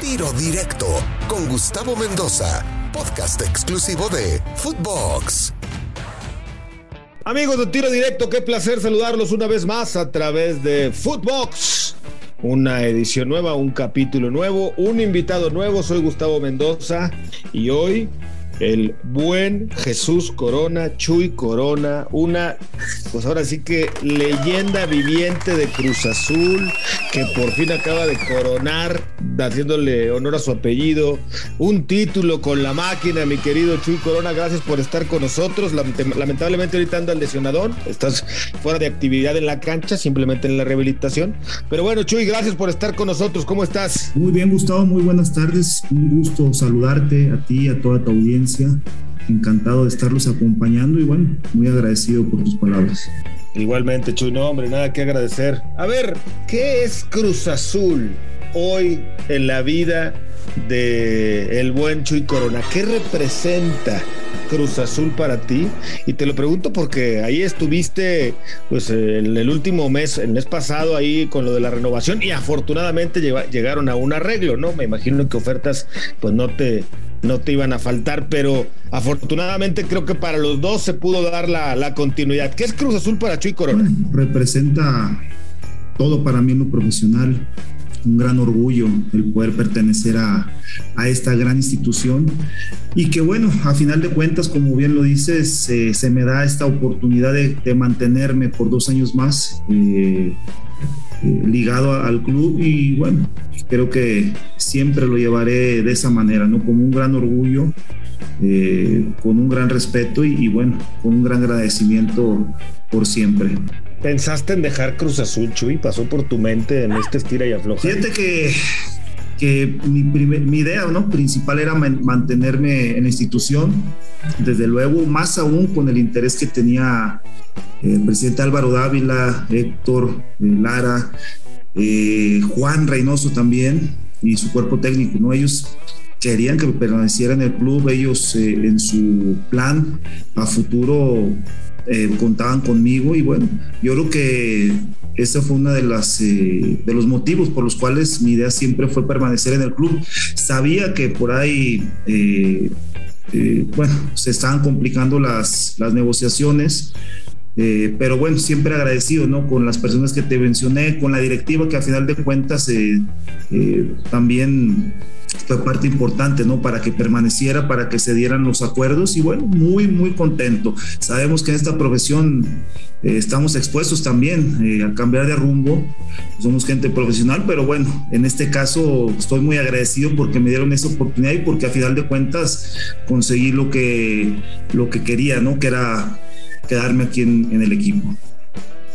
Tiro Directo con Gustavo Mendoza, podcast exclusivo de Footbox. Amigos de Tiro Directo, qué placer saludarlos una vez más a través de Footbox. Una edición nueva, un capítulo nuevo, un invitado nuevo. Soy Gustavo Mendoza y hoy el buen Jesús Corona, Chuy Corona, una, pues ahora sí que leyenda viviente de Cruz Azul, que por fin acaba de coronar, haciéndole honor a su apellido, un título con la máquina, mi querido Chuy Corona, gracias por estar con nosotros. Lamentablemente ahorita anda el lesionador, estás fuera de actividad en la cancha, simplemente en la rehabilitación. Pero bueno, Chuy, gracias por estar con nosotros, ¿cómo estás? Muy bien, Gustavo, muy buenas tardes, un gusto saludarte a ti, a toda tu audiencia Encantado de estarlos acompañando y bueno, muy agradecido por tus palabras. Igualmente, Chuy, no, hombre, nada que agradecer. A ver, ¿qué es Cruz Azul hoy en la vida de el buen Chuy Corona? ¿Qué representa Cruz Azul para ti? Y te lo pregunto porque ahí estuviste, pues, en el último mes, el mes pasado, ahí con lo de la renovación y afortunadamente llegaron a un arreglo, ¿no? Me imagino que ofertas, pues, no te, no te iban a faltar, pero afortunadamente creo que para los dos se pudo dar la, continuidad. ¿Qué es Cruz Azul para Chuy Corona? representa todo para mí en lo profesional, un gran orgullo el poder pertenecer a, esta gran institución y que bueno, a final de cuentas, como bien lo dices, se me da esta oportunidad de, mantenerme por dos años más. Eh, eh, ligado al club y bueno, creo que siempre lo llevaré de esa manera, ¿no? Como un gran orgullo, eh, con un gran respeto y, bueno, con un gran agradecimiento por siempre. ¿Pensaste en dejar Cruz Azul, Chuy? ¿Pasó por tu mente en este estira y afloja? Fíjate que, que mi, mi idea ¿no? principal era mantenerme en la institución, desde luego, más aún con el interés que tenía el presidente Álvaro Dávila, Héctor eh, Lara, eh, Juan Reynoso también y su cuerpo técnico, ¿no? Ellos querían que permaneciera en el club, ellos eh, en su plan a futuro contaban conmigo y bueno, yo creo que ese fue uno de, las, de los motivos por los cuales mi idea siempre fue permanecer en el club. Sabía que por ahí, bueno, se estaban complicando las, las negociaciones. Eh, pero bueno, siempre agradecido, ¿no? Con las personas que te mencioné, con la directiva que a final de cuentas eh, eh, también fue parte importante, ¿no? Para que permaneciera, para que se dieran los acuerdos y bueno, muy, muy contento. Sabemos que en esta profesión estamos expuestos también a cambiar de rumbo, somos gente profesional, pero bueno, en este caso estoy muy agradecido porque me dieron esa oportunidad y porque a final de cuentas conseguí lo que, lo que quería, ¿no? Que era quedarme aquí en, el equipo.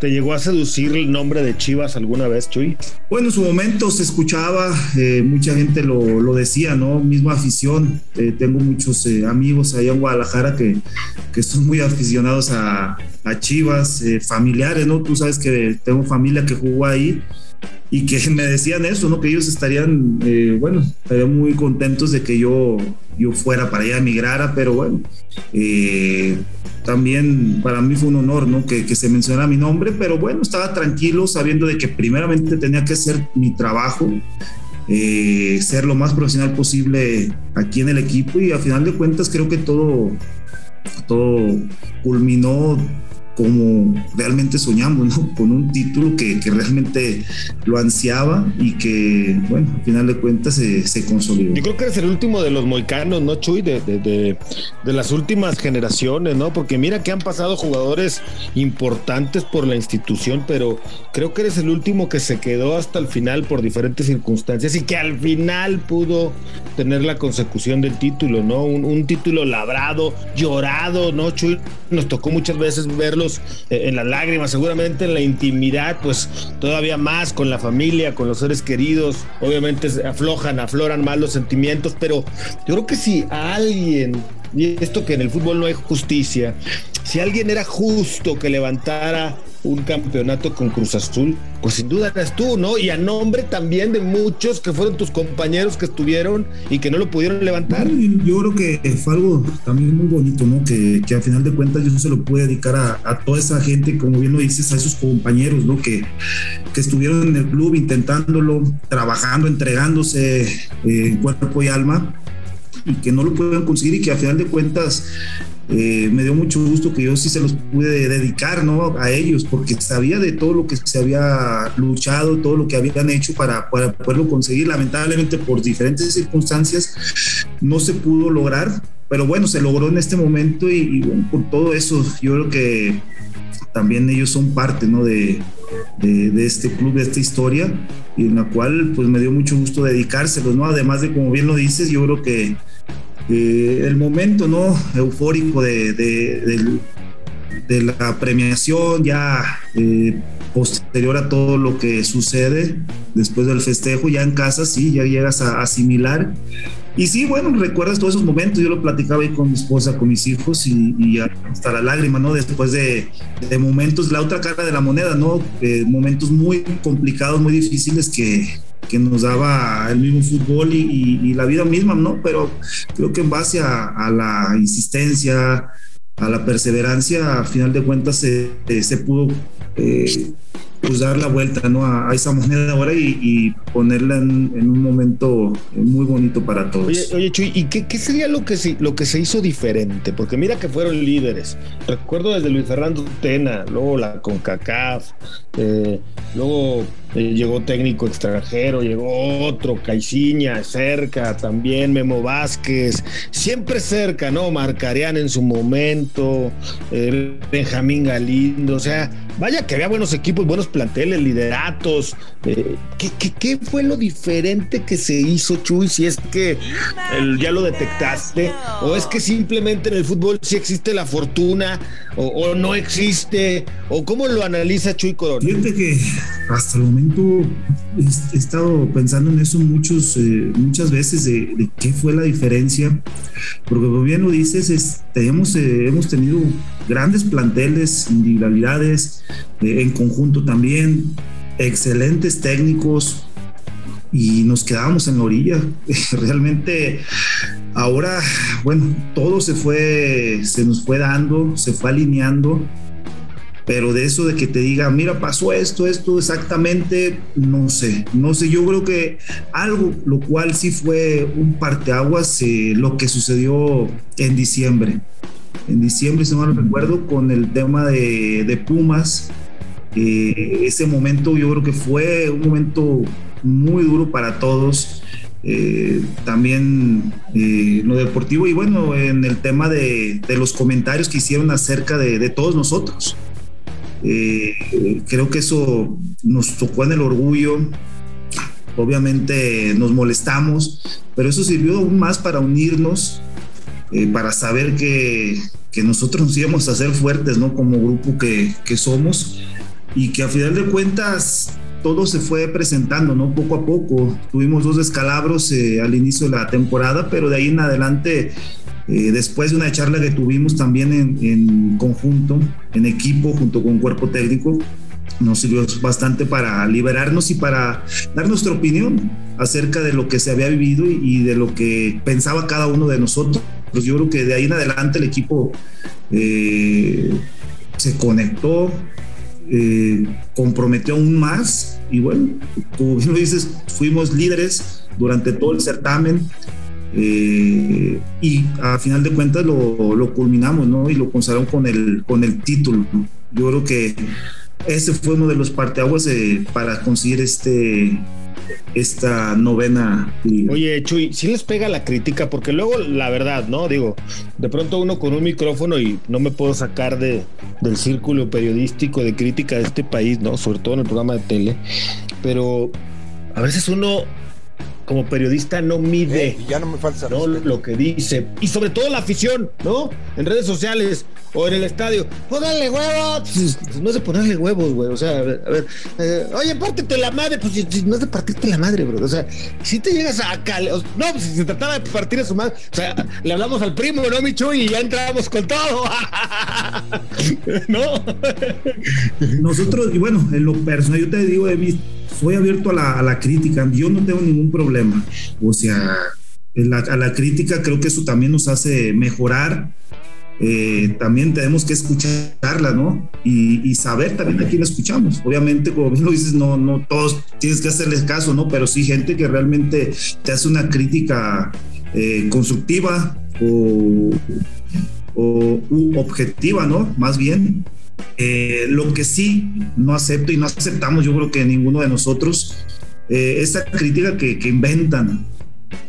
¿Te llegó a seducir el nombre de Chivas alguna vez, Chuy? Bueno, en su momento se escuchaba, eh, mucha gente lo, decía, ¿no? Misma afición. Eh, tengo muchos eh, amigos allá en Guadalajara que, que son muy aficionados a, a Chivas, familiares, ¿no? Tú sabes que tengo familia que jugó ahí y que me decían eso, ¿no? Que ellos estarían, bueno, estarían muy contentos de que yo, yo fuera para allá, emigrara, pero bueno, eh, también para mí fue un honor ¿no? que, se mencionara mi nombre, pero bueno, estaba tranquilo sabiendo de que primeramente tenía que hacer mi trabajo, eh, ser lo más profesional posible aquí en el equipo y a final de cuentas creo que todo, todo culminó como realmente soñamos, ¿no? Con un título que, realmente lo ansiaba y que, bueno, al final de cuentas se, consolidó. Yo creo que eres el último de los moicanos, ¿no, Chuy? De, de, las últimas generaciones, ¿no? Porque mira que han pasado jugadores importantes por la institución, pero creo que eres el último que se quedó hasta el final por diferentes circunstancias y que al final pudo tener la consecución del título, ¿no? Un, título labrado, llorado, ¿no, Chuy? Nos tocó muchas veces verlos eh, en las lágrimas, seguramente en la intimidad, pues todavía más con la familia, con los seres queridos, obviamente aflojan, afloran más los sentimientos, pero yo creo que si a alguien y esto que en el fútbol no hay justicia, si alguien era justo que levantara un campeonato con Cruz Azul, pues sin duda eras tú, ¿no? Y a nombre también de muchos que fueron tus compañeros que estuvieron y que no lo pudieron levantar. Yo creo que fue algo también muy bonito, ¿no? Que, que a final de cuentas yo se lo pude dedicar a, toda esa gente, como bien lo dices, a esos compañeros, ¿no? Que, que estuvieron en el club intentándolo, trabajando, entregándose eh, en cuerpo y alma que no lo pueden conseguir y que a final de cuentas eh, me dio mucho gusto que yo sí se los pude dedicar ¿no? a ellos, porque sabía de todo lo que se había luchado, todo lo que habían hecho para, para poderlo conseguir. Lamentablemente por diferentes circunstancias no se pudo lograr, pero bueno, se logró en este momento y, bueno, por todo eso yo creo que también ellos son parte ¿no? de, de, este club, de esta historia, y en la cual pues me dio mucho gusto dedicárselos, ¿no? Además de, como bien lo dices, yo creo que el momento no eufórico de, de, la premiación ya eh, posterior a todo lo que sucede después del festejo ya en casa sí ya llegas a asimilar y sí bueno recuerdas todos esos momentos. Yo lo platicaba ahí con mi esposa con mis hijos y, hasta la lágrima no después de, de, momentos la otra cara de la moneda no eh, momentos muy complicados muy difíciles que que nos daba el mismo fútbol y, la vida misma, ¿no? Pero creo que en base a, la insistencia, a la perseverancia, a final de cuentas se, se pudo eh, pues dar la vuelta ¿no? a, esa moneda ahora y, ponerla en, un momento muy bonito para todos. Oye, oye Chuy, ¿y qué, sería lo que, se, lo que se hizo diferente? Porque mira que fueron líderes. Recuerdo desde Luis Fernando Tena, luego la CONCACAF, eh, luego eh, llegó técnico extranjero, llegó otro, Caiciña, cerca también, Memo Vázquez, siempre cerca, ¿no? Marcarían en su momento, eh, Benjamín Galindo, o sea, vaya que había buenos equipos, buenos planteles, lideratos. Eh, ¿qué, fue lo diferente que se hizo, Chuy? Si es que ya lo detectaste, o es que simplemente en el fútbol sí existe la fortuna, o, no existe, o cómo lo analiza Chuy Corona. Fíjate que hasta el momento he estado pensando en eso muchos, eh, muchas veces de, qué fue la diferencia, porque como bien lo dices, hemos, eh, hemos tenido grandes planteles, individualidades, eh, en conjunto también, excelentes técnicos, y nos quedábamos en la orilla. Realmente ahora, bueno, todo se fue, se nos fue dando, se fue alineando pero de eso de que te diga, mira, pasó esto, esto exactamente, no sé, no sé, yo creo que algo, lo cual sí fue un parteaguas, eh, lo que sucedió en diciembre. En diciembre, si no me recuerdo, con el tema de, Pumas, eh, ese momento yo creo que fue un momento muy duro para todos. Eh, también lo deportivo y bueno, en el tema de, los comentarios que hicieron acerca de todos nosotros. Eh, creo que eso nos tocó en el orgullo. Obviamente nos molestamos, pero eso sirvió aún más para unirnos, eh, para saber que, que, nosotros nos íbamos a hacer fuertes, ¿no? Como grupo que, que somos y que a final de cuentas todo se fue presentando, ¿no? Poco a poco. Tuvimos dos descalabros eh, al inicio de la temporada, pero de ahí en adelante eh, después de una charla que tuvimos también en, conjunto, en equipo, junto con cuerpo técnico, nos sirvió bastante para liberarnos y para dar nuestra opinión acerca de lo que se había vivido y, de lo que pensaba cada uno de nosotros. Pues yo creo que de ahí en adelante el equipo eh, se conectó, eh, comprometió aún más y bueno, como bien lo dices, fuimos líderes durante todo el certamen, eh, y a final de cuentas lo, lo, culminamos, ¿no? Y lo consagramos con el, con el título. Yo creo que ese fue uno de los parteaguas eh, para conseguir este esta novena Oye, Chuy, si les pega la crítica, porque luego la verdad, ¿no? Digo, de pronto uno con un micrófono y no me puedo sacar de, del círculo periodístico de crítica de este país, ¿no? Sobre todo en el programa de tele, pero a veces uno como periodista no mide Eh, ya no me falta ¿no? lo que dice. Y sobre todo la afición, ¿no? En redes sociales o en el estadio. ¡Póngale huevos! Pues, No es de ponerle huevos, güey. O sea, a ver, a ver, eh, oye, pártete la madre. Pues si- si no es de partirte la madre, bro. O sea, si te llegas a cal... No, pues si se trataba de partir a su madre. O sea, le hablamos al primo, ¿no, Michu? Y ya entramos con todo. ¿No? Nosotros, y bueno, en lo personal, yo te digo, Emi, soy abierto a la, a la crítica, yo no tengo ningún problema. O sea, la- a la crítica creo que eso también nos hace mejorar. Eh, también tenemos que escucharla, ¿no? Y, y saber también a quién escuchamos. Obviamente, como bien lo dices, no, no todos tienes que hacerles caso, ¿no? Pero sí gente que realmente te hace una crítica eh, constructiva o, o u objetiva, ¿no? Más bien. Eh, lo que sí no acepto y no aceptamos, yo creo que ninguno de nosotros, eh, esa crítica que, que inventan,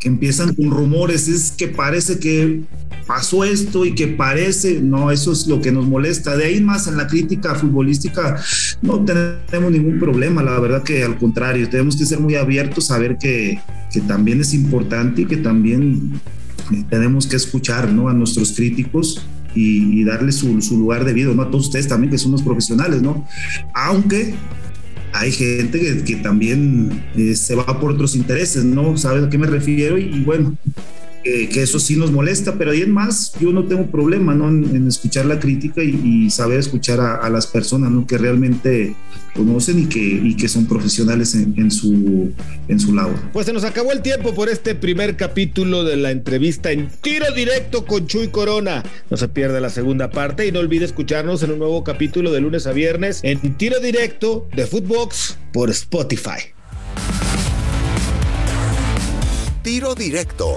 que empiezan con rumores, es que parece que pasó esto y que parece, no, eso es lo que nos molesta. De ahí más en la crítica futbolística no tenemos ningún problema, la verdad que al contrario, tenemos que ser muy abiertos a ver que, que también es importante y que también eh, tenemos que escuchar ¿no? a nuestros críticos y, y darle su, su, lugar debido, ¿no? A todos ustedes también que son los profesionales, ¿no? Aunque hay gente que, que también eh, se va por otros intereses, ¿no? ¿Sabes a qué me refiero? Y, y bueno, eh, que eso sí nos molesta, pero ahí en más yo no tengo problema, ¿no? En, en escuchar la crítica y, y saber escuchar a, a, las personas, ¿no? Que realmente conocen y que, y que son profesionales en, en, su, en su labor. Pues se nos acabó el tiempo por este primer capítulo de la entrevista en tiro directo con Chuy Corona. No se pierda la segunda parte y no olvide escucharnos en un nuevo capítulo de lunes a viernes en tiro directo de Footbox por Spotify. Tiro directo,